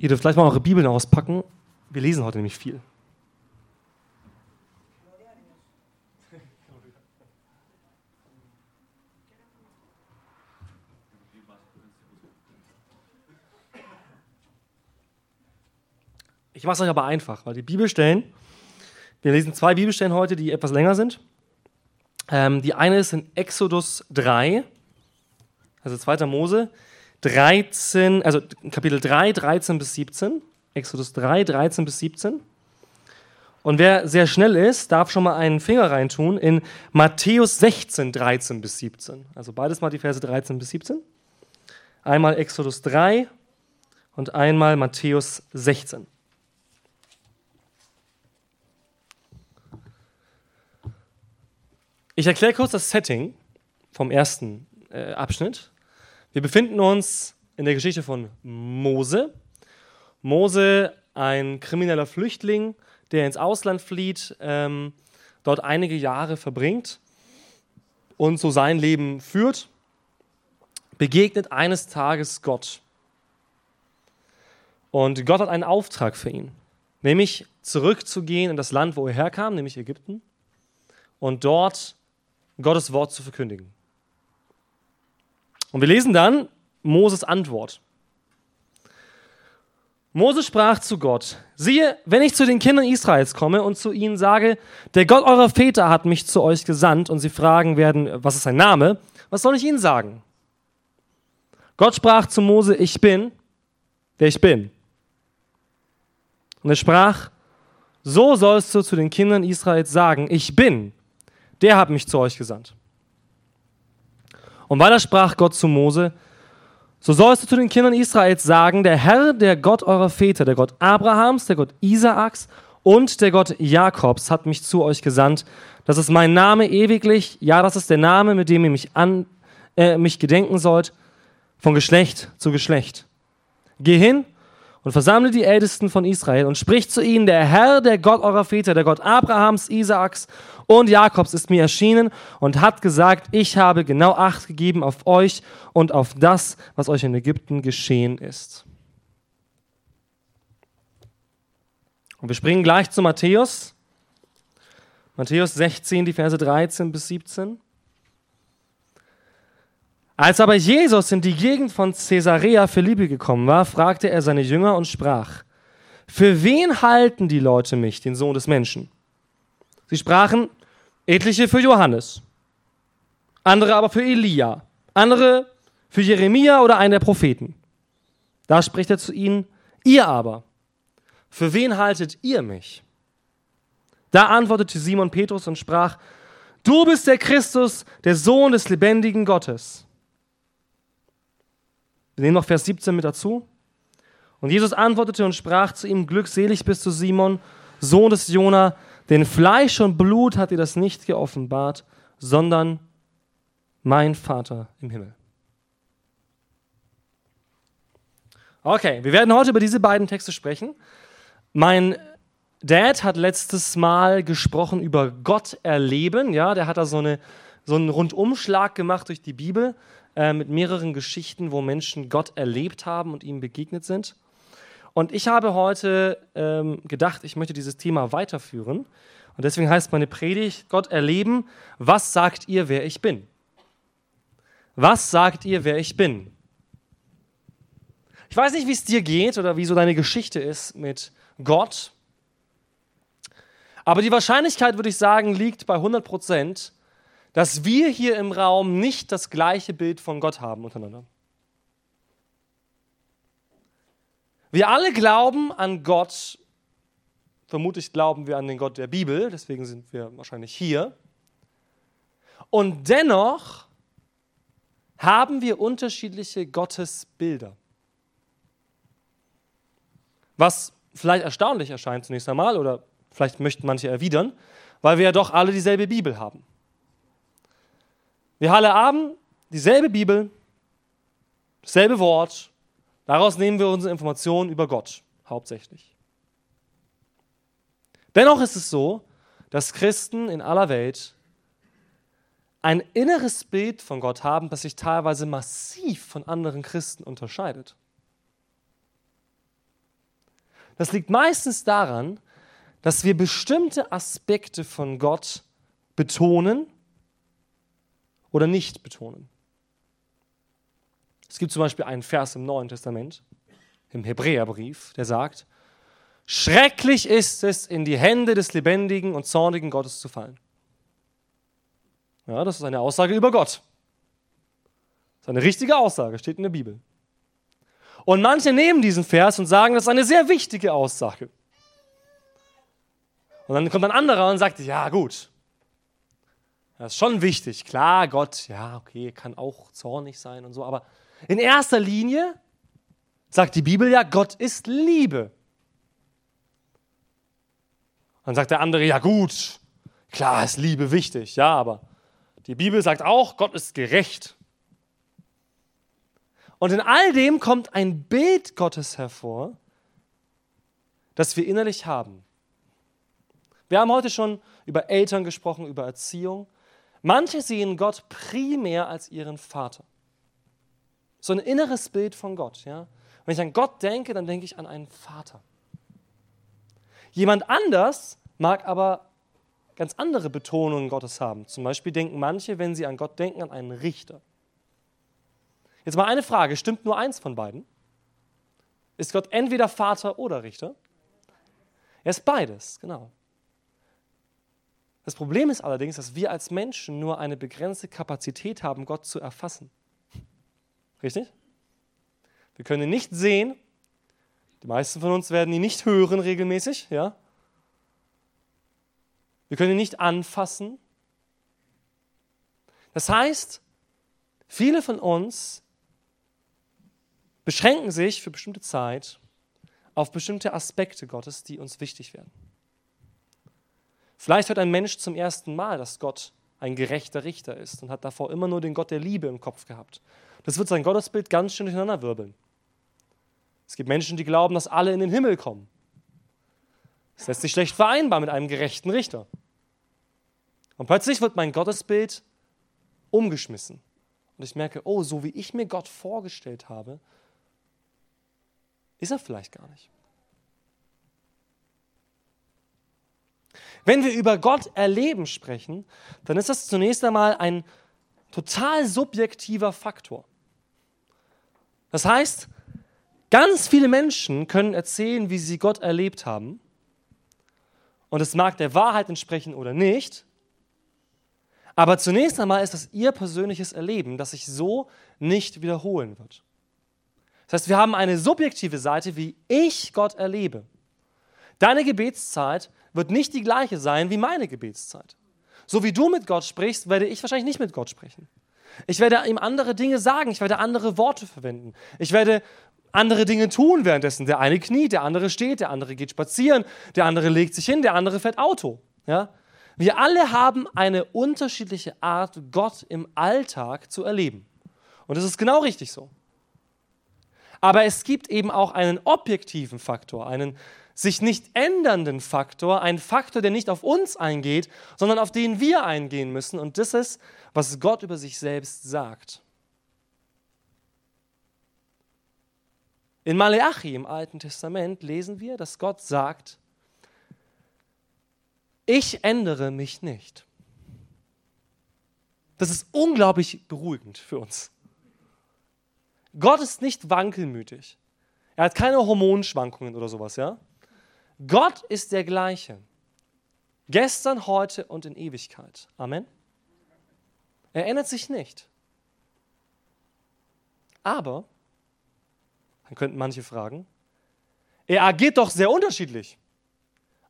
Ihr dürft vielleicht mal eure Bibeln auspacken. Wir lesen heute nämlich viel. Ich mache es euch aber einfach, weil die Bibelstellen, wir lesen zwei Bibelstellen heute, die etwas länger sind. Ähm, die eine ist in Exodus 3, also 2. Mose 13, also Kapitel 3, 13 bis 17. Exodus 3, 13 bis 17. Und wer sehr schnell ist, darf schon mal einen Finger reintun in Matthäus 16, 13 bis 17. Also beides mal die Verse 13 bis 17. Einmal Exodus 3 und einmal Matthäus 16. Ich erkläre kurz das Setting vom ersten äh, Abschnitt. Wir befinden uns in der Geschichte von Mose. Mose, ein krimineller Flüchtling, der ins Ausland flieht, ähm, dort einige Jahre verbringt und so sein Leben führt, begegnet eines Tages Gott. Und Gott hat einen Auftrag für ihn, nämlich zurückzugehen in das Land, wo er herkam, nämlich Ägypten, und dort Gottes Wort zu verkündigen. Und wir lesen dann Moses Antwort. Mose sprach zu Gott, siehe, wenn ich zu den Kindern Israels komme und zu ihnen sage, der Gott eurer Väter hat mich zu euch gesandt und sie fragen werden, was ist sein Name, was soll ich ihnen sagen? Gott sprach zu Mose, ich bin, der ich bin. Und er sprach, so sollst du zu den Kindern Israels sagen, ich bin, der hat mich zu euch gesandt. Und weiter sprach Gott zu Mose, so sollst du zu den Kindern Israels sagen, der Herr, der Gott eurer Väter, der Gott Abrahams, der Gott Isaaks und der Gott Jakobs hat mich zu euch gesandt. Das ist mein Name ewiglich, ja, das ist der Name, mit dem ihr mich, an, äh, mich gedenken sollt, von Geschlecht zu Geschlecht. Geh hin und versammle die Ältesten von Israel und sprich zu ihnen, der Herr, der Gott eurer Väter, der Gott Abrahams, Isaaks und Jakobs ist mir erschienen und hat gesagt, ich habe genau Acht gegeben auf euch und auf das, was euch in Ägypten geschehen ist. Und wir springen gleich zu Matthäus. Matthäus 16, die Verse 13 bis 17. Als aber Jesus in die Gegend von Caesarea Philippi gekommen war, fragte er seine Jünger und sprach, für wen halten die Leute mich, den Sohn des Menschen? Sie sprachen, etliche für Johannes, andere aber für Elia, andere für Jeremia oder einen der Propheten. Da spricht er zu ihnen, ihr aber, für wen haltet ihr mich? Da antwortete Simon Petrus und sprach, du bist der Christus, der Sohn des lebendigen Gottes. Wir nehmen noch Vers 17 mit dazu. Und Jesus antwortete und sprach zu ihm, glückselig bist du Simon, Sohn des Jona, denn Fleisch und Blut hat dir das nicht geoffenbart, sondern mein Vater im Himmel. Okay, wir werden heute über diese beiden Texte sprechen. Mein Dad hat letztes Mal gesprochen über Gott erleben. Ja, der hat da so, eine, so einen Rundumschlag gemacht durch die Bibel. Äh, mit mehreren Geschichten, wo Menschen Gott erlebt haben und ihm begegnet sind. Und ich habe heute ähm, gedacht, ich möchte dieses Thema weiterführen. Und deswegen heißt meine Predigt, Gott erleben, was sagt ihr, wer ich bin? Was sagt ihr, wer ich bin? Ich weiß nicht, wie es dir geht oder wie so deine Geschichte ist mit Gott. Aber die Wahrscheinlichkeit, würde ich sagen, liegt bei 100 Prozent, dass wir hier im Raum nicht das gleiche Bild von Gott haben untereinander. Wir alle glauben an Gott, vermutlich glauben wir an den Gott der Bibel, deswegen sind wir wahrscheinlich hier. Und dennoch haben wir unterschiedliche Gottesbilder. Was vielleicht erstaunlich erscheint zunächst einmal, oder vielleicht möchten manche erwidern, weil wir ja doch alle dieselbe Bibel haben. Wir alle haben dieselbe Bibel, dasselbe Wort. Daraus nehmen wir unsere Informationen über Gott hauptsächlich. Dennoch ist es so, dass Christen in aller Welt ein inneres Bild von Gott haben, das sich teilweise massiv von anderen Christen unterscheidet. Das liegt meistens daran, dass wir bestimmte Aspekte von Gott betonen oder nicht betonen. Es gibt zum Beispiel einen Vers im Neuen Testament, im Hebräerbrief, der sagt, schrecklich ist es, in die Hände des lebendigen und zornigen Gottes zu fallen. Ja, das ist eine Aussage über Gott. Das ist eine richtige Aussage, steht in der Bibel. Und manche nehmen diesen Vers und sagen, das ist eine sehr wichtige Aussage. Und dann kommt ein anderer und sagt, ja gut, das ist schon wichtig. Klar, Gott, ja, okay, kann auch zornig sein und so, aber in erster Linie sagt die Bibel ja, Gott ist Liebe. Dann sagt der andere, ja gut, klar ist Liebe wichtig, ja, aber die Bibel sagt auch, Gott ist gerecht. Und in all dem kommt ein Bild Gottes hervor, das wir innerlich haben. Wir haben heute schon über Eltern gesprochen, über Erziehung. Manche sehen Gott primär als ihren Vater. So ein inneres Bild von Gott. Ja? Wenn ich an Gott denke, dann denke ich an einen Vater. Jemand anders mag aber ganz andere Betonungen Gottes haben. Zum Beispiel denken manche, wenn sie an Gott denken, an einen Richter. Jetzt mal eine Frage, stimmt nur eins von beiden? Ist Gott entweder Vater oder Richter? Er ist beides, genau. Das Problem ist allerdings, dass wir als Menschen nur eine begrenzte Kapazität haben, Gott zu erfassen. Richtig? Wir können ihn nicht sehen. Die meisten von uns werden ihn nicht hören regelmäßig, ja? Wir können ihn nicht anfassen. Das heißt, viele von uns beschränken sich für bestimmte Zeit auf bestimmte Aspekte Gottes, die uns wichtig werden. Vielleicht hört ein Mensch zum ersten Mal, dass Gott ein gerechter Richter ist und hat davor immer nur den Gott der Liebe im Kopf gehabt. Das wird sein Gottesbild ganz schön durcheinander wirbeln. Es gibt Menschen, die glauben, dass alle in den Himmel kommen. Das lässt sich schlecht vereinbar mit einem gerechten Richter. Und plötzlich wird mein Gottesbild umgeschmissen. Und ich merke, oh, so wie ich mir Gott vorgestellt habe, ist er vielleicht gar nicht. Wenn wir über Gott erleben sprechen, dann ist das zunächst einmal ein total subjektiver Faktor. Das heißt, ganz viele Menschen können erzählen, wie sie Gott erlebt haben. Und es mag der Wahrheit entsprechen oder nicht. Aber zunächst einmal ist das ihr persönliches Erleben, das sich so nicht wiederholen wird. Das heißt, wir haben eine subjektive Seite, wie ich Gott erlebe. Deine Gebetszeit wird nicht die gleiche sein wie meine Gebetszeit. So wie du mit Gott sprichst, werde ich wahrscheinlich nicht mit Gott sprechen. Ich werde ihm andere Dinge sagen, ich werde andere Worte verwenden. Ich werde andere Dinge tun währenddessen. Der eine kniet, der andere steht, der andere geht spazieren, der andere legt sich hin, der andere fährt Auto. Ja? Wir alle haben eine unterschiedliche Art, Gott im Alltag zu erleben. Und das ist genau richtig so. Aber es gibt eben auch einen objektiven Faktor, einen sich nicht ändernden Faktor, ein Faktor, der nicht auf uns eingeht, sondern auf den wir eingehen müssen. Und das ist, was Gott über sich selbst sagt. In Maleachi im Alten Testament lesen wir, dass Gott sagt, ich ändere mich nicht. Das ist unglaublich beruhigend für uns. Gott ist nicht wankelmütig. Er hat keine Hormonschwankungen oder sowas, ja? Gott ist der gleiche. Gestern, heute und in Ewigkeit. Amen. Er ändert sich nicht. Aber, dann könnten manche fragen, er agiert doch sehr unterschiedlich.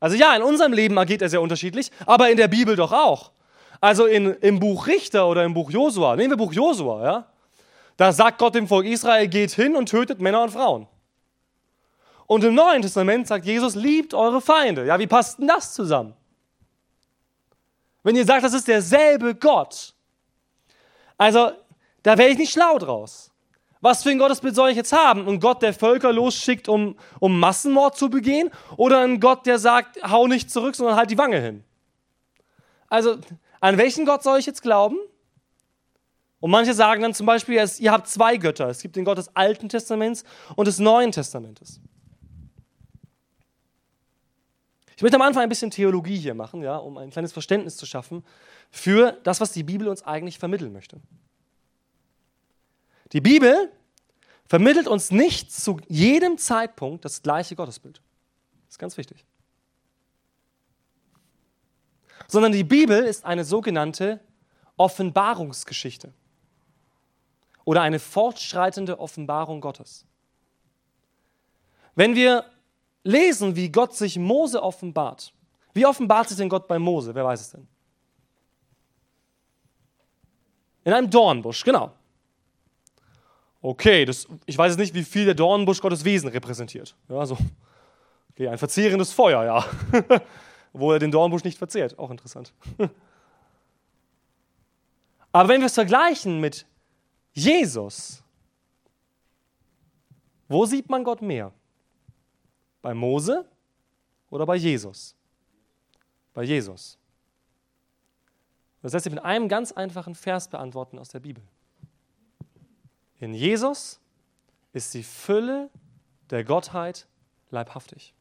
Also ja, in unserem Leben agiert er sehr unterschiedlich, aber in der Bibel doch auch. Also in, im Buch Richter oder im Buch Josua, nehmen wir Buch Josua, ja? Da sagt Gott dem Volk Israel, geht hin und tötet Männer und Frauen. Und im Neuen Testament sagt Jesus, liebt eure Feinde. Ja, wie passt denn das zusammen? Wenn ihr sagt, das ist derselbe Gott. Also, da wäre ich nicht schlau draus. Was für ein Gottesbild soll ich jetzt haben? Ein Gott, der Völker losschickt, um, um Massenmord zu begehen? Oder ein Gott, der sagt, hau nicht zurück, sondern halt die Wange hin? Also, an welchen Gott soll ich jetzt glauben? Und manche sagen dann zum Beispiel, ihr habt zwei Götter. Es gibt den Gott des Alten Testaments und des Neuen Testamentes. Ich möchte am Anfang ein bisschen Theologie hier machen, ja, um ein kleines Verständnis zu schaffen für das, was die Bibel uns eigentlich vermitteln möchte. Die Bibel vermittelt uns nicht zu jedem Zeitpunkt das gleiche Gottesbild. Das ist ganz wichtig. Sondern die Bibel ist eine sogenannte Offenbarungsgeschichte oder eine fortschreitende Offenbarung Gottes. Wenn wir lesen, wie Gott sich Mose offenbart, wie offenbart sich denn Gott bei Mose? Wer weiß es denn? In einem Dornbusch, genau. Okay, das, ich weiß jetzt nicht, wie viel der Dornbusch Gottes Wesen repräsentiert. Ja, so. Okay, ein verzehrendes Feuer, ja. Wo er den Dornbusch nicht verzehrt. Auch interessant. Aber wenn wir es vergleichen mit Jesus, wo sieht man Gott mehr? Bei Mose oder bei Jesus? Bei Jesus. Das lässt sich mit einem ganz einfachen Vers beantworten aus der Bibel. In Jesus ist die Fülle der Gottheit leibhaftig.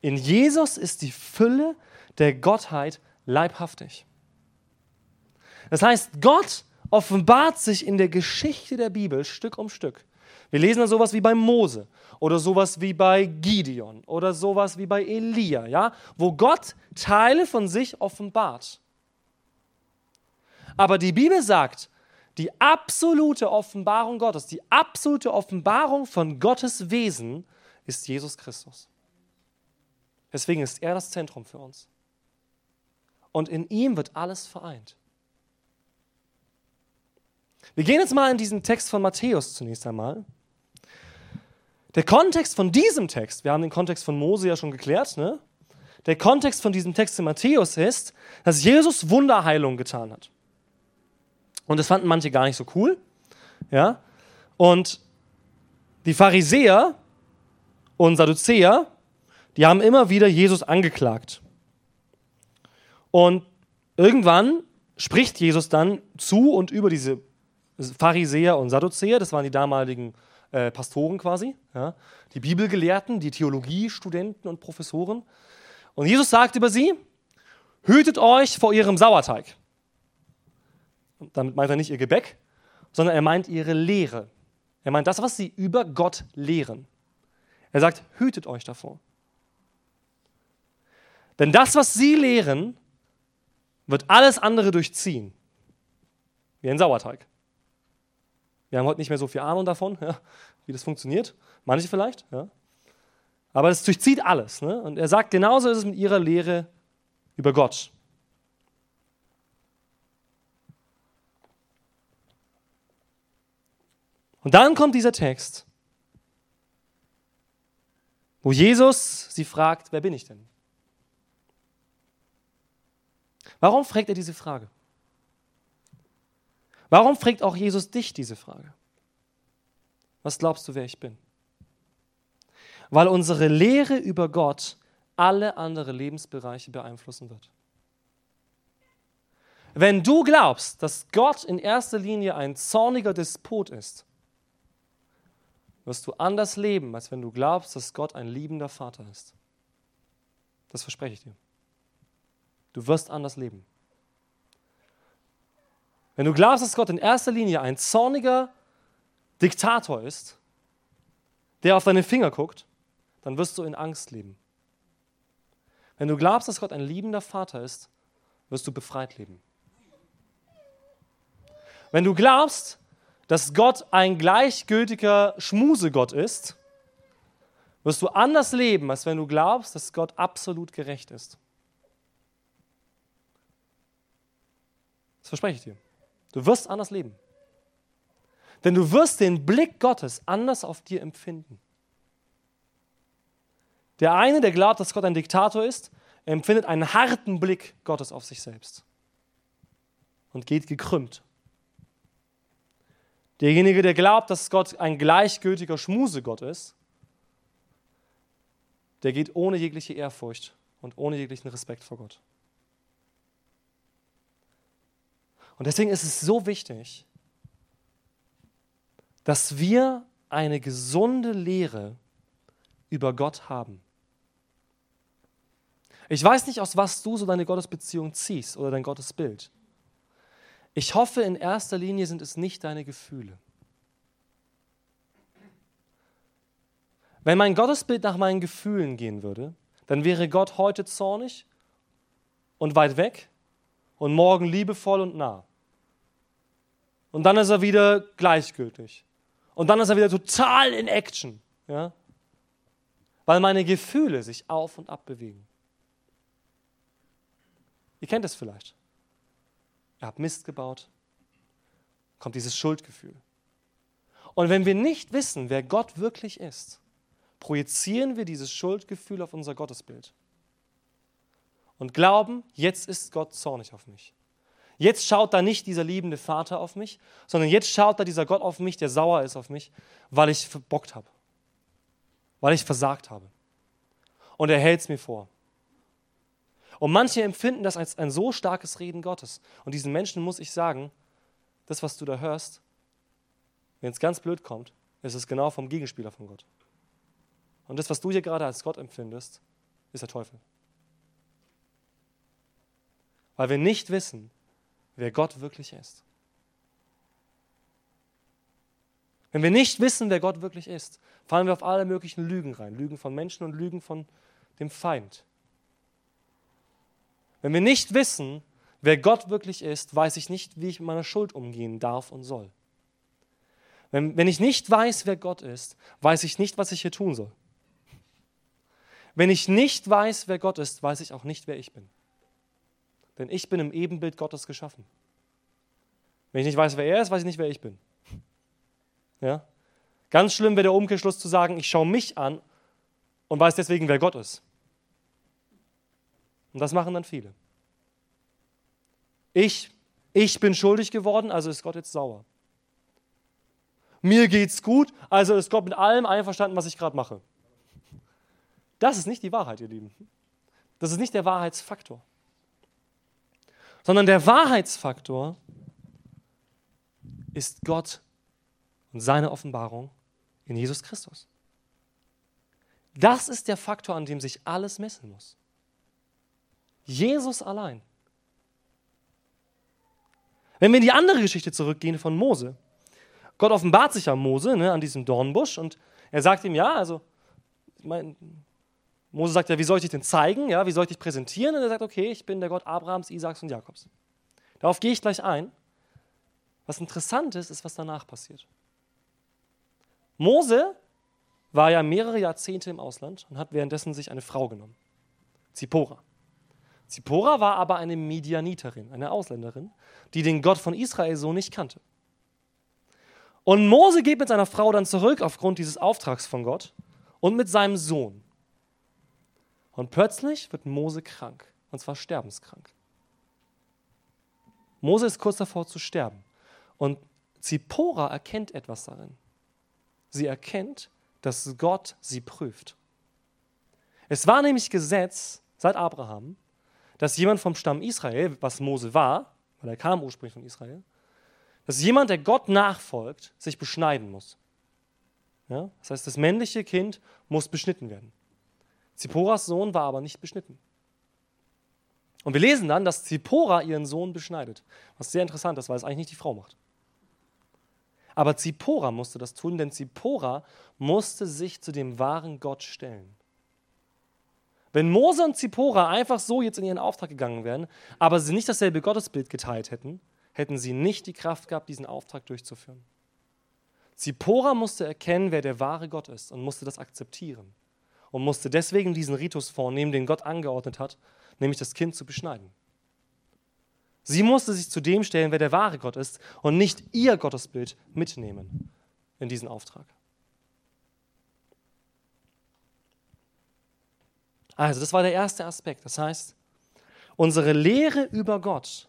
In Jesus ist die Fülle der Gottheit leibhaftig. Das heißt, Gott offenbart sich in der Geschichte der Bibel Stück um Stück. Wir lesen dann sowas wie bei Mose oder sowas wie bei Gideon oder sowas wie bei Elia, ja, wo Gott Teile von sich offenbart. Aber die Bibel sagt, die absolute Offenbarung Gottes, die absolute Offenbarung von Gottes Wesen ist Jesus Christus. Deswegen ist er das Zentrum für uns. Und in ihm wird alles vereint. Wir gehen jetzt mal in diesen Text von Matthäus zunächst einmal. Der Kontext von diesem Text, wir haben den Kontext von Mose ja schon geklärt, ne? der Kontext von diesem Text in Matthäus ist, dass Jesus Wunderheilung getan hat. Und das fanden manche gar nicht so cool. Ja? Und die Pharisäer und Sadduzäer, die haben immer wieder Jesus angeklagt. Und irgendwann spricht Jesus dann zu und über diese Pharisäer und Sadduzäer, das waren die damaligen äh, Pastoren quasi, ja, die Bibelgelehrten, die Theologiestudenten und Professoren. Und Jesus sagt über sie, hütet euch vor ihrem Sauerteig. Damit meint er nicht ihr Gebäck, sondern er meint ihre Lehre. Er meint das, was sie über Gott lehren. Er sagt, hütet euch davor. Denn das, was sie lehren, wird alles andere durchziehen. Wie ein Sauerteig. Wir haben heute nicht mehr so viel Ahnung davon, ja, wie das funktioniert. Manche vielleicht. Ja. Aber es durchzieht alles. Ne? Und er sagt, genauso ist es mit ihrer Lehre über Gott. Und dann kommt dieser Text, wo Jesus sie fragt, wer bin ich denn? Warum fragt er diese Frage? Warum fragt auch Jesus dich diese Frage? Was glaubst du, wer ich bin? Weil unsere Lehre über Gott alle anderen Lebensbereiche beeinflussen wird. Wenn du glaubst, dass Gott in erster Linie ein zorniger Despot ist, wirst du anders leben, als wenn du glaubst, dass Gott ein liebender Vater ist. Das verspreche ich dir. Du wirst anders leben. Wenn du glaubst, dass Gott in erster Linie ein zorniger Diktator ist, der auf deine Finger guckt, dann wirst du in Angst leben. Wenn du glaubst, dass Gott ein liebender Vater ist, wirst du befreit leben. Wenn du glaubst, dass Gott ein gleichgültiger Schmusegott ist, wirst du anders leben, als wenn du glaubst, dass Gott absolut gerecht ist. Das verspreche ich dir. Du wirst anders leben. Denn du wirst den Blick Gottes anders auf dir empfinden. Der eine, der glaubt, dass Gott ein Diktator ist, empfindet einen harten Blick Gottes auf sich selbst und geht gekrümmt. Derjenige, der glaubt, dass Gott ein gleichgültiger Schmusegott ist, der geht ohne jegliche Ehrfurcht und ohne jeglichen Respekt vor Gott. Und deswegen ist es so wichtig, dass wir eine gesunde Lehre über Gott haben. Ich weiß nicht, aus was du so deine Gottesbeziehung ziehst oder dein Gottesbild. Ich hoffe, in erster Linie sind es nicht deine Gefühle. Wenn mein Gottesbild nach meinen Gefühlen gehen würde, dann wäre Gott heute zornig und weit weg und morgen liebevoll und nah. Und dann ist er wieder gleichgültig. Und dann ist er wieder total in Action. Ja? Weil meine Gefühle sich auf und ab bewegen. Ihr kennt es vielleicht. Ihr habt Mist gebaut, kommt dieses Schuldgefühl. Und wenn wir nicht wissen, wer Gott wirklich ist, projizieren wir dieses Schuldgefühl auf unser Gottesbild und glauben, jetzt ist Gott zornig auf mich. Jetzt schaut da nicht dieser liebende Vater auf mich, sondern jetzt schaut da dieser Gott auf mich, der sauer ist auf mich, weil ich verbockt habe, weil ich versagt habe. Und er hält es mir vor. Und manche empfinden das als ein so starkes Reden Gottes. Und diesen Menschen muss ich sagen, das, was du da hörst, wenn es ganz blöd kommt, ist es genau vom Gegenspieler von Gott. Und das, was du hier gerade als Gott empfindest, ist der Teufel. Weil wir nicht wissen, wer Gott wirklich ist. Wenn wir nicht wissen, wer Gott wirklich ist, fallen wir auf alle möglichen Lügen rein. Lügen von Menschen und Lügen von dem Feind. Wenn wir nicht wissen, wer Gott wirklich ist, weiß ich nicht, wie ich mit meiner Schuld umgehen darf und soll. Wenn, wenn ich nicht weiß, wer Gott ist, weiß ich nicht, was ich hier tun soll. Wenn ich nicht weiß, wer Gott ist, weiß ich auch nicht, wer ich bin. Denn ich bin im Ebenbild Gottes geschaffen. Wenn ich nicht weiß, wer er ist, weiß ich nicht, wer ich bin. Ja? Ganz schlimm wäre der Umkehrschluss zu sagen, ich schaue mich an und weiß deswegen, wer Gott ist. Und das machen dann viele. Ich, ich bin schuldig geworden, also ist Gott jetzt sauer. Mir geht's gut, also ist Gott mit allem einverstanden, was ich gerade mache. Das ist nicht die Wahrheit, ihr Lieben. Das ist nicht der Wahrheitsfaktor sondern der Wahrheitsfaktor ist Gott und seine Offenbarung in Jesus Christus. Das ist der Faktor, an dem sich alles messen muss. Jesus allein. Wenn wir in die andere Geschichte zurückgehen von Mose, Gott offenbart sich ja Mose ne, an diesem Dornbusch und er sagt ihm, ja, also, ich meine, Mose sagt ja, wie soll ich dich denn zeigen? Ja, wie soll ich dich präsentieren? Und er sagt, okay, ich bin der Gott Abrahams, Isaaks und Jakobs. Darauf gehe ich gleich ein. Was interessant ist, ist, was danach passiert. Mose war ja mehrere Jahrzehnte im Ausland und hat währenddessen sich eine Frau genommen. Zippora. Zippora war aber eine Midianiterin, eine Ausländerin, die den Gott von Israel so nicht kannte. Und Mose geht mit seiner Frau dann zurück aufgrund dieses Auftrags von Gott und mit seinem Sohn. Und plötzlich wird Mose krank, und zwar sterbenskrank. Mose ist kurz davor zu sterben. Und Zippora erkennt etwas darin. Sie erkennt, dass Gott sie prüft. Es war nämlich Gesetz seit Abraham, dass jemand vom Stamm Israel, was Mose war, weil er kam ursprünglich von Israel, dass jemand, der Gott nachfolgt, sich beschneiden muss. Ja? Das heißt, das männliche Kind muss beschnitten werden. Zipporas Sohn war aber nicht beschnitten. Und wir lesen dann, dass Zippora ihren Sohn beschneidet. Was sehr interessant ist, weil es eigentlich nicht die Frau macht. Aber Zippora musste das tun, denn Zippora musste sich zu dem wahren Gott stellen. Wenn Mose und Zippora einfach so jetzt in ihren Auftrag gegangen wären, aber sie nicht dasselbe Gottesbild geteilt hätten, hätten sie nicht die Kraft gehabt, diesen Auftrag durchzuführen. Zippora musste erkennen, wer der wahre Gott ist und musste das akzeptieren und musste deswegen diesen Ritus vornehmen, den Gott angeordnet hat, nämlich das Kind zu beschneiden. Sie musste sich zu dem stellen, wer der wahre Gott ist und nicht ihr Gottesbild mitnehmen in diesen Auftrag. Also, das war der erste Aspekt. Das heißt, unsere Lehre über Gott,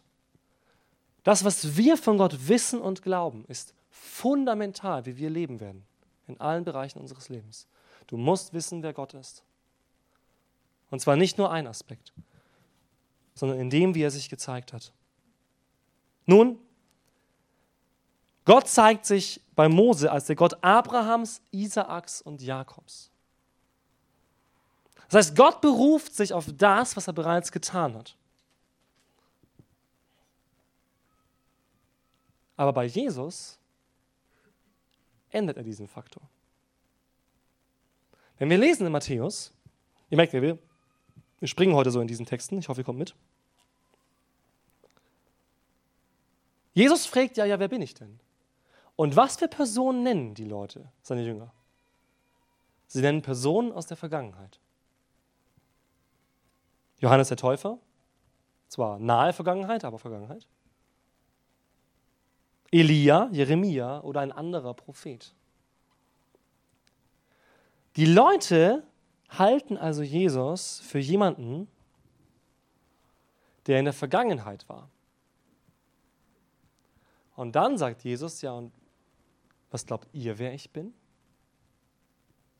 das, was wir von Gott wissen und glauben, ist fundamental, wie wir leben werden, in allen Bereichen unseres Lebens. Du musst wissen, wer Gott ist. Und zwar nicht nur ein Aspekt, sondern in dem, wie er sich gezeigt hat. Nun, Gott zeigt sich bei Mose als der Gott Abrahams, Isaaks und Jakobs. Das heißt, Gott beruft sich auf das, was er bereits getan hat. Aber bei Jesus ändert er diesen Faktor. Wenn wir lesen in Matthäus, ihr merkt, wir, wir springen heute so in diesen Texten, ich hoffe, ihr kommt mit. Jesus fragt ja, ja, wer bin ich denn? Und was für Personen nennen die Leute, seine Jünger? Sie nennen Personen aus der Vergangenheit. Johannes der Täufer, zwar nahe Vergangenheit, aber Vergangenheit. Elia, Jeremia oder ein anderer Prophet. Die Leute halten also Jesus für jemanden, der in der Vergangenheit war. Und dann sagt Jesus, ja, und was glaubt ihr, wer ich bin?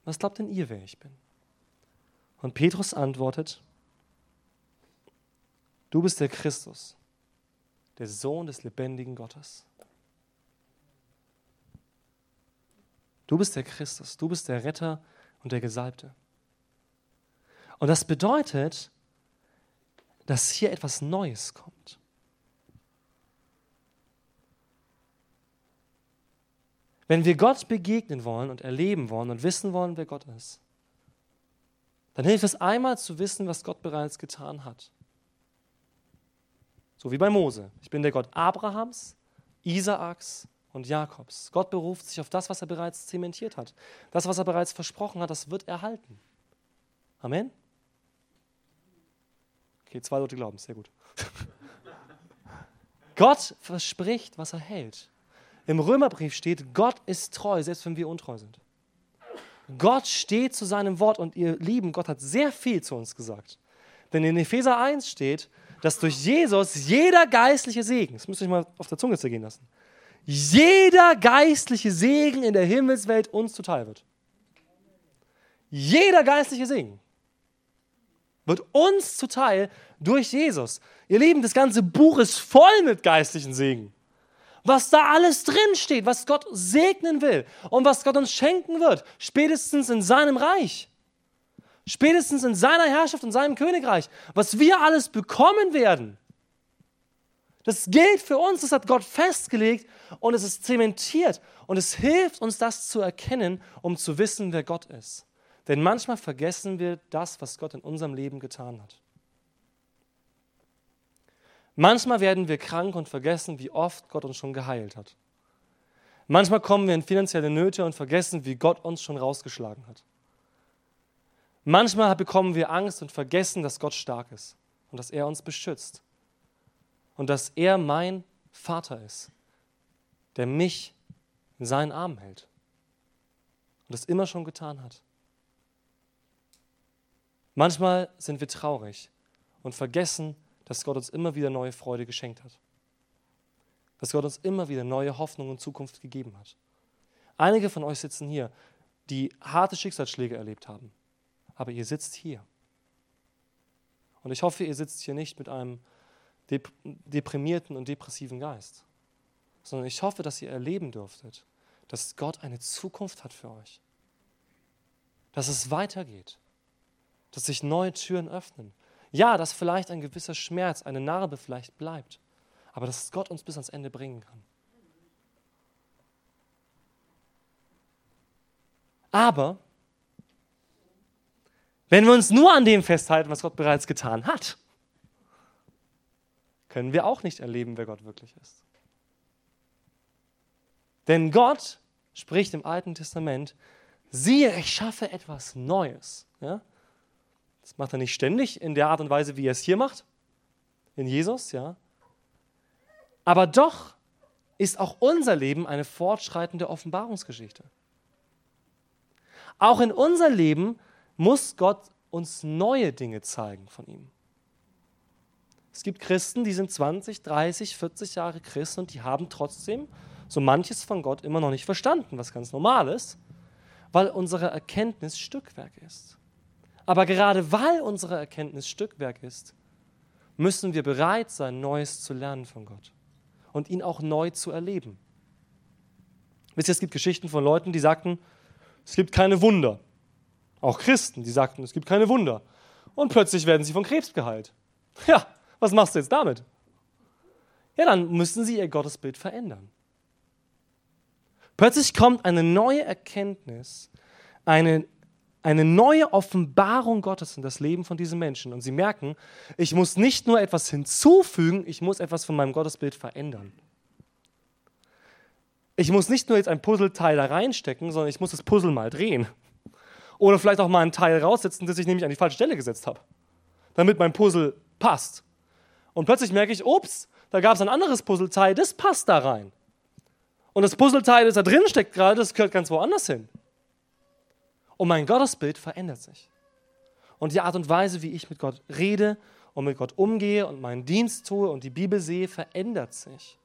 Was glaubt denn ihr, wer ich bin? Und Petrus antwortet, du bist der Christus, der Sohn des lebendigen Gottes. Du bist der Christus, du bist der Retter und der Gesalbte. Und das bedeutet, dass hier etwas Neues kommt. Wenn wir Gott begegnen wollen und erleben wollen und wissen wollen, wer Gott ist, dann hilft es einmal zu wissen, was Gott bereits getan hat. So wie bei Mose. Ich bin der Gott Abrahams, Isaaks und Jakobs. Gott beruft sich auf das, was er bereits zementiert hat. Das, was er bereits versprochen hat, das wird erhalten. Amen? Okay, zwei Leute glauben, sehr gut. Gott verspricht, was er hält. Im Römerbrief steht, Gott ist treu, selbst wenn wir untreu sind. Gott steht zu seinem Wort und ihr Lieben, Gott hat sehr viel zu uns gesagt. Denn in Epheser 1 steht, dass durch Jesus jeder geistliche Segen, das müsst ihr euch mal auf der Zunge zergehen lassen, jeder geistliche Segen in der Himmelswelt uns zuteil wird. Jeder geistliche Segen wird uns zuteil durch Jesus. Ihr Lieben, das ganze Buch ist voll mit geistlichen Segen was da alles drin steht, was Gott segnen will und was Gott uns schenken wird, spätestens in seinem Reich, spätestens in seiner Herrschaft und seinem Königreich, was wir alles bekommen werden. Das gilt für uns, das hat Gott festgelegt und es ist zementiert und es hilft uns, das zu erkennen, um zu wissen, wer Gott ist. Denn manchmal vergessen wir das, was Gott in unserem Leben getan hat. Manchmal werden wir krank und vergessen, wie oft Gott uns schon geheilt hat. Manchmal kommen wir in finanzielle Nöte und vergessen, wie Gott uns schon rausgeschlagen hat. Manchmal bekommen wir Angst und vergessen, dass Gott stark ist und dass er uns beschützt und dass er mein Vater ist, der mich in seinen Armen hält und das immer schon getan hat. Manchmal sind wir traurig und vergessen, dass Gott uns immer wieder neue Freude geschenkt hat. Dass Gott uns immer wieder neue Hoffnung und Zukunft gegeben hat. Einige von euch sitzen hier, die harte Schicksalsschläge erlebt haben. Aber ihr sitzt hier. Und ich hoffe, ihr sitzt hier nicht mit einem deprimierten und depressiven Geist, sondern ich hoffe, dass ihr erleben dürftet, dass Gott eine Zukunft hat für euch. Dass es weitergeht. Dass sich neue Türen öffnen. Ja, dass vielleicht ein gewisser Schmerz, eine Narbe vielleicht bleibt, aber dass Gott uns bis ans Ende bringen kann. Aber wenn wir uns nur an dem festhalten, was Gott bereits getan hat, können wir auch nicht erleben, wer Gott wirklich ist. Denn Gott spricht im Alten Testament, siehe, ich schaffe etwas Neues. Ja? Das macht er nicht ständig in der Art und Weise, wie er es hier macht, in Jesus, ja. Aber doch ist auch unser Leben eine fortschreitende Offenbarungsgeschichte. Auch in unser Leben muss Gott uns neue Dinge zeigen von ihm. Es gibt Christen, die sind 20, 30, 40 Jahre Christen und die haben trotzdem so manches von Gott immer noch nicht verstanden, was ganz normal ist, weil unsere Erkenntnis Stückwerk ist. Aber gerade weil unsere Erkenntnis Stückwerk ist, müssen wir bereit sein, Neues zu lernen von Gott und ihn auch neu zu erleben. Wisst ihr, es gibt Geschichten von Leuten, die sagten, es gibt keine Wunder. Auch Christen, die sagten, es gibt keine Wunder. Und plötzlich werden sie von Krebs geheilt. Ja, was machst du jetzt damit? Ja, dann müssen sie ihr Gottesbild verändern. Plötzlich kommt eine neue Erkenntnis, eine, eine neue Offenbarung Gottes in das Leben von diesen Menschen. Und sie merken, ich muss nicht nur etwas hinzufügen, ich muss etwas von meinem Gottesbild verändern. Ich muss nicht nur jetzt ein Puzzleteil da reinstecken, sondern ich muss das Puzzle mal drehen. Oder vielleicht auch mal einen Teil raussetzen, das ich nämlich an die falsche Stelle gesetzt habe, damit mein Puzzle passt. Und plötzlich merke ich, ups, da gab es ein anderes Puzzleteil, das passt da rein. Und das Puzzleteil, das da drin steckt gerade, das gehört ganz woanders hin. Und mein Gottesbild verändert sich. Und die Art und Weise, wie ich mit Gott rede und mit Gott umgehe und meinen Dienst tue und die Bibel sehe, verändert sich.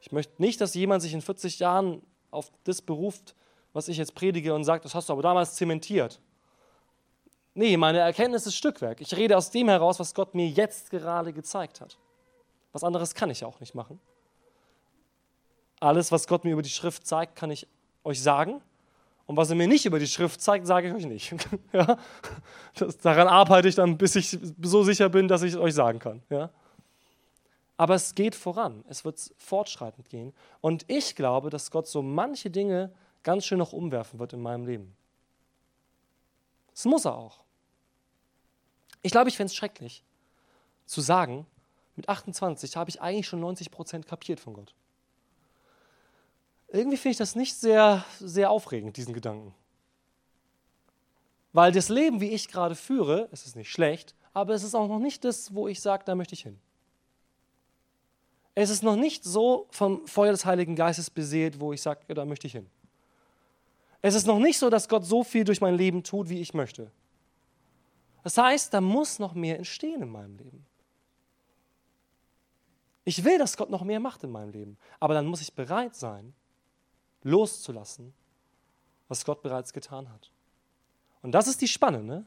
Ich möchte nicht, dass jemand sich in 40 Jahren auf das beruft, was ich jetzt predige und sagt, das hast du aber damals zementiert. Nee, meine Erkenntnis ist Stückwerk. Ich rede aus dem heraus, was Gott mir jetzt gerade gezeigt hat. Was anderes kann ich auch nicht machen. Alles, was Gott mir über die Schrift zeigt, kann ich euch sagen. Und was er mir nicht über die Schrift zeigt, sage ich euch nicht. ja? das, daran arbeite ich dann, bis ich so sicher bin, dass ich es euch sagen kann. Ja? Aber es geht voran, es wird fortschreitend gehen. Und ich glaube, dass Gott so manche Dinge ganz schön noch umwerfen wird in meinem Leben. Das muss er auch. Ich glaube, ich fände es schrecklich, zu sagen, mit 28 habe ich eigentlich schon 90 Prozent kapiert von Gott. Irgendwie finde ich das nicht sehr, sehr aufregend, diesen Gedanken. Weil das Leben, wie ich gerade führe, es ist nicht schlecht, aber es ist auch noch nicht das, wo ich sage, da möchte ich hin. Es ist noch nicht so vom Feuer des Heiligen Geistes beseelt, wo ich sage, da möchte ich hin. Es ist noch nicht so, dass Gott so viel durch mein Leben tut, wie ich möchte. Das heißt, da muss noch mehr entstehen in meinem Leben. Ich will, dass Gott noch mehr macht in meinem Leben. Aber dann muss ich bereit sein, loszulassen, was Gott bereits getan hat. Und das ist die Spanne. Ne?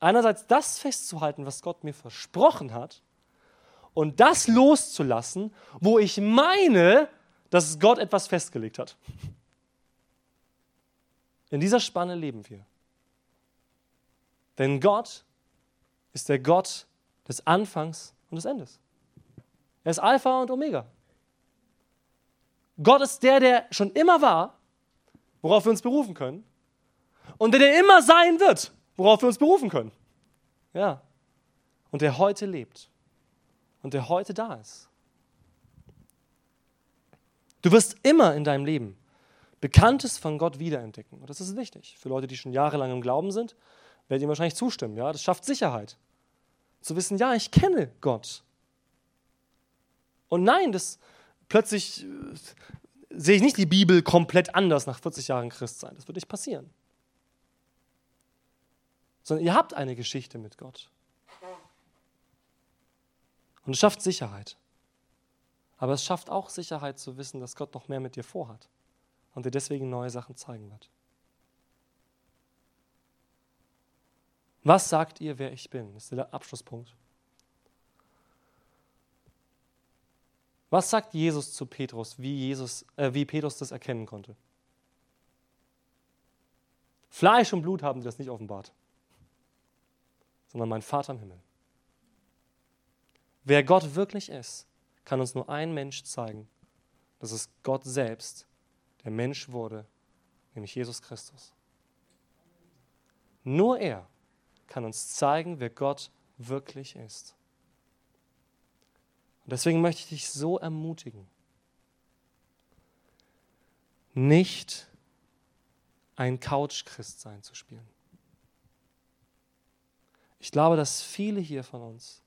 Einerseits das festzuhalten, was Gott mir versprochen hat, und das loszulassen, wo ich meine, dass Gott etwas festgelegt hat. In dieser Spanne leben wir. Denn Gott ist der Gott des Anfangs und des Endes. Er ist Alpha und Omega. Gott ist der, der schon immer war, worauf wir uns berufen können. Und der, der immer sein wird, worauf wir uns berufen können. Ja. Und der heute lebt und der heute da ist. Du wirst immer in deinem Leben Bekanntes von Gott wiederentdecken. Und das ist wichtig. Für Leute, die schon jahrelang im Glauben sind, werdet ihr wahrscheinlich zustimmen. Ja? Das schafft Sicherheit. Zu wissen, ja, ich kenne Gott. Und nein, das plötzlich äh, sehe ich nicht die Bibel komplett anders nach 40 Jahren Christsein. Das wird nicht passieren. Sondern ihr habt eine Geschichte mit Gott. Und es schafft Sicherheit. Aber es schafft auch Sicherheit zu wissen, dass Gott noch mehr mit dir vorhat und dir deswegen neue Sachen zeigen wird. Was sagt ihr, wer ich bin? Das ist der Abschlusspunkt. Was sagt Jesus zu Petrus, wie, Jesus, äh, wie Petrus das erkennen konnte? Fleisch und Blut haben dir das nicht offenbart, sondern mein Vater im Himmel. Wer Gott wirklich ist, kann uns nur ein Mensch zeigen. Das ist Gott selbst, der Mensch wurde, nämlich Jesus Christus. Nur er kann uns zeigen, wer Gott wirklich ist. Und deswegen möchte ich dich so ermutigen, nicht ein Couch-Christ-Sein zu spielen. Ich glaube, dass viele hier von uns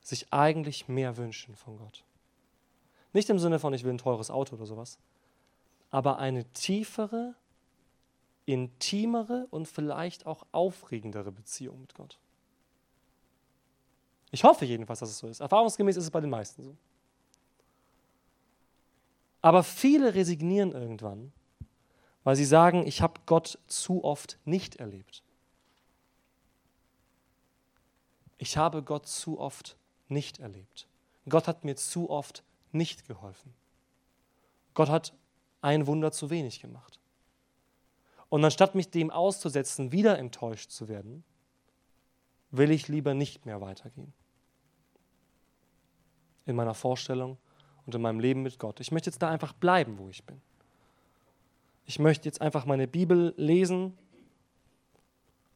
sich eigentlich mehr wünschen von Gott. Nicht im Sinne von, ich will ein teures Auto oder sowas, aber eine tiefere, intimere und vielleicht auch aufregendere Beziehung mit Gott. Ich hoffe jedenfalls, dass es so ist. Erfahrungsgemäß ist es bei den meisten so. Aber viele resignieren irgendwann, weil sie sagen, ich habe Gott zu oft nicht erlebt. Ich habe Gott zu oft nicht erlebt. Gott hat mir zu oft nicht geholfen. Gott hat ein Wunder zu wenig gemacht. Und anstatt mich dem auszusetzen, wieder enttäuscht zu werden, will ich lieber nicht mehr weitergehen. In meiner Vorstellung und in meinem Leben mit Gott. Ich möchte jetzt da einfach bleiben, wo ich bin. Ich möchte jetzt einfach meine Bibel lesen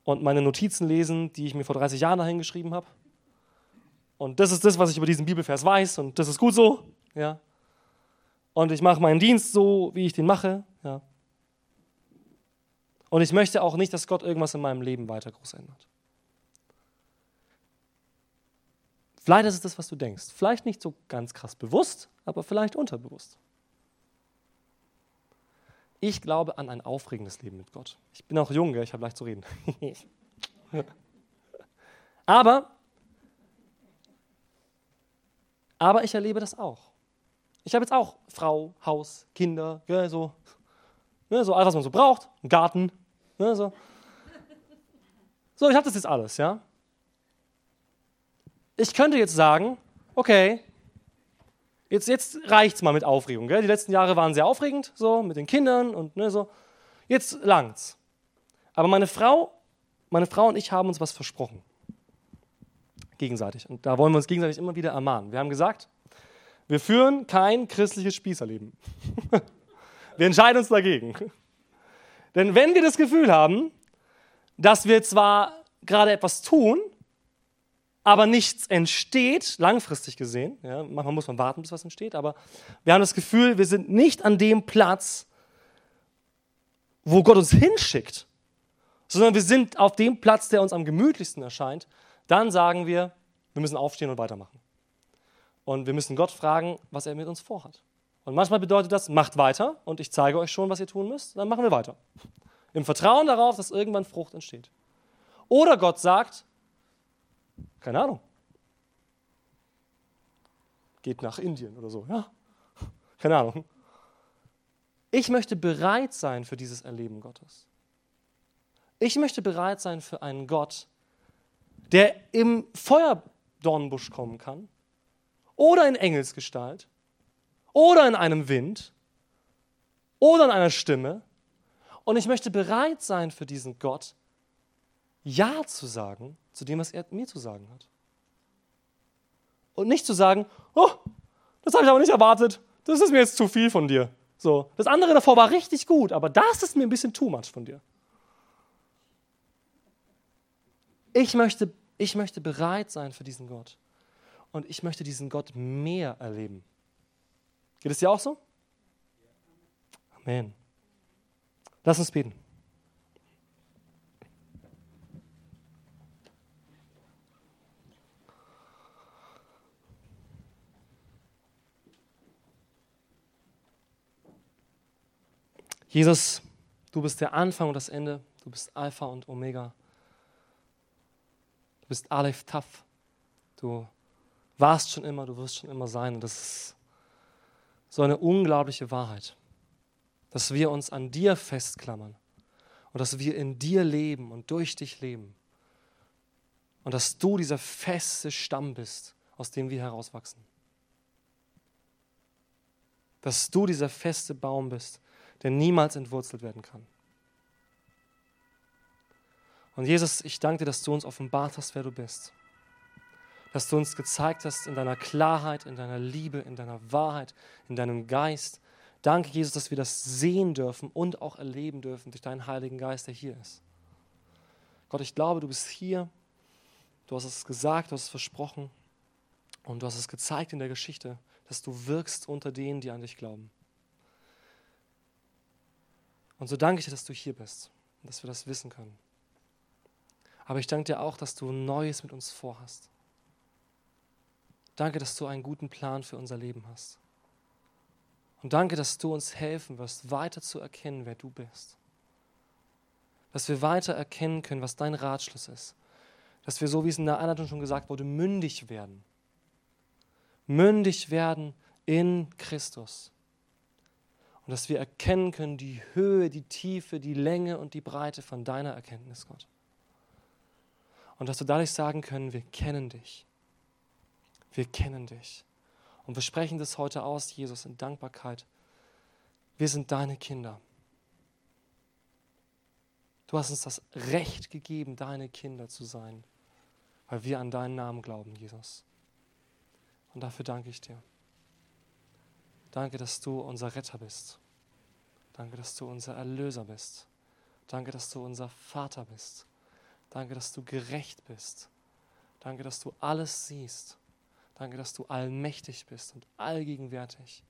und meine Notizen lesen, die ich mir vor 30 Jahren dahin geschrieben habe. Und das ist das, was ich über diesen Bibelvers weiß und das ist gut so. Ja. Und ich mache meinen Dienst so, wie ich den mache. Und ich möchte auch nicht, dass Gott irgendwas in meinem Leben weiter groß ändert. Vielleicht ist es das, was du denkst. Vielleicht nicht so ganz krass bewusst, aber vielleicht unterbewusst. Ich glaube an ein aufregendes Leben mit Gott. Ich bin auch jung, gell? ich habe leicht zu reden. aber, aber ich erlebe das auch. Ich habe jetzt auch Frau, Haus, Kinder, gell, so, ne, so alles, was man so braucht, einen Garten. Ne, so. so, ich habe das jetzt alles, ja. Ich könnte jetzt sagen, okay, Jetzt, jetzt reicht es mal mit Aufregung. Gell? Die letzten Jahre waren sehr aufregend, so mit den Kindern und ne, so. Jetzt langt's. Aber meine Frau, meine Frau und ich haben uns was versprochen. Gegenseitig. Und da wollen wir uns gegenseitig immer wieder ermahnen. Wir haben gesagt, wir führen kein christliches Spießerleben. wir entscheiden uns dagegen. Denn wenn wir das Gefühl haben, dass wir zwar gerade etwas tun, aber nichts entsteht, langfristig gesehen. Ja, manchmal muss man warten, bis was entsteht, aber wir haben das Gefühl, wir sind nicht an dem Platz, wo Gott uns hinschickt, sondern wir sind auf dem Platz, der uns am gemütlichsten erscheint. Dann sagen wir, wir müssen aufstehen und weitermachen. Und wir müssen Gott fragen, was er mit uns vorhat. Und manchmal bedeutet das, macht weiter und ich zeige euch schon, was ihr tun müsst, dann machen wir weiter. Im Vertrauen darauf, dass irgendwann Frucht entsteht. Oder Gott sagt, keine Ahnung. Geht nach Indien oder so, ja? Keine Ahnung. Ich möchte bereit sein für dieses Erleben Gottes. Ich möchte bereit sein für einen Gott, der im Feuerdornbusch kommen kann oder in Engelsgestalt oder in einem Wind oder in einer Stimme. Und ich möchte bereit sein für diesen Gott, Ja zu sagen zu dem, was er mir zu sagen hat. Und nicht zu sagen, oh, das habe ich aber nicht erwartet, das ist mir jetzt zu viel von dir. So, das andere davor war richtig gut, aber das ist mir ein bisschen too much von dir. Ich möchte, ich möchte bereit sein für diesen Gott. Und ich möchte diesen Gott mehr erleben. Geht es dir auch so? Amen. Lass uns beten. Jesus, du bist der Anfang und das Ende. Du bist Alpha und Omega. Du bist Aleph Taf. Du warst schon immer, du wirst schon immer sein. Und das ist so eine unglaubliche Wahrheit, dass wir uns an dir festklammern und dass wir in dir leben und durch dich leben. Und dass du dieser feste Stamm bist, aus dem wir herauswachsen. Dass du dieser feste Baum bist, der niemals entwurzelt werden kann. Und Jesus, ich danke dir, dass du uns offenbart hast, wer du bist. Dass du uns gezeigt hast in deiner Klarheit, in deiner Liebe, in deiner Wahrheit, in deinem Geist. Danke, Jesus, dass wir das sehen dürfen und auch erleben dürfen durch deinen Heiligen Geist, der hier ist. Gott, ich glaube, du bist hier. Du hast es gesagt, du hast es versprochen und du hast es gezeigt in der Geschichte, dass du wirkst unter denen, die an dich glauben. Und so danke ich dir, dass du hier bist und dass wir das wissen können. Aber ich danke dir auch, dass du Neues mit uns vorhast. Danke, dass du einen guten Plan für unser Leben hast. Und danke, dass du uns helfen wirst, weiter zu erkennen, wer du bist. Dass wir weiter erkennen können, was dein Ratschluss ist. Dass wir, so wie es in der Einleitung schon gesagt wurde, mündig werden. Mündig werden in Christus. Und dass wir erkennen können die Höhe, die Tiefe, die Länge und die Breite von deiner Erkenntnis, Gott. Und dass wir dadurch sagen können, wir kennen dich. Wir kennen dich. Und wir sprechen das heute aus, Jesus, in Dankbarkeit. Wir sind deine Kinder. Du hast uns das Recht gegeben, deine Kinder zu sein, weil wir an deinen Namen glauben, Jesus. Und dafür danke ich dir. Danke, dass du unser Retter bist. Danke, dass du unser Erlöser bist. Danke, dass du unser Vater bist. Danke, dass du gerecht bist. Danke, dass du alles siehst. Danke, dass du allmächtig bist und allgegenwärtig.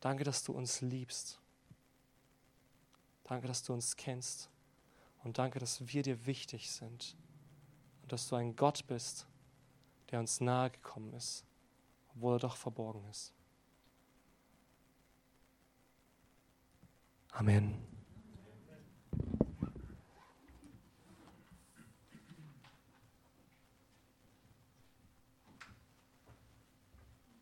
Danke, dass du uns liebst. Danke, dass du uns kennst. Und danke, dass wir dir wichtig sind. Und dass du ein Gott bist, der uns nahe gekommen ist, obwohl er doch verborgen ist. Amen.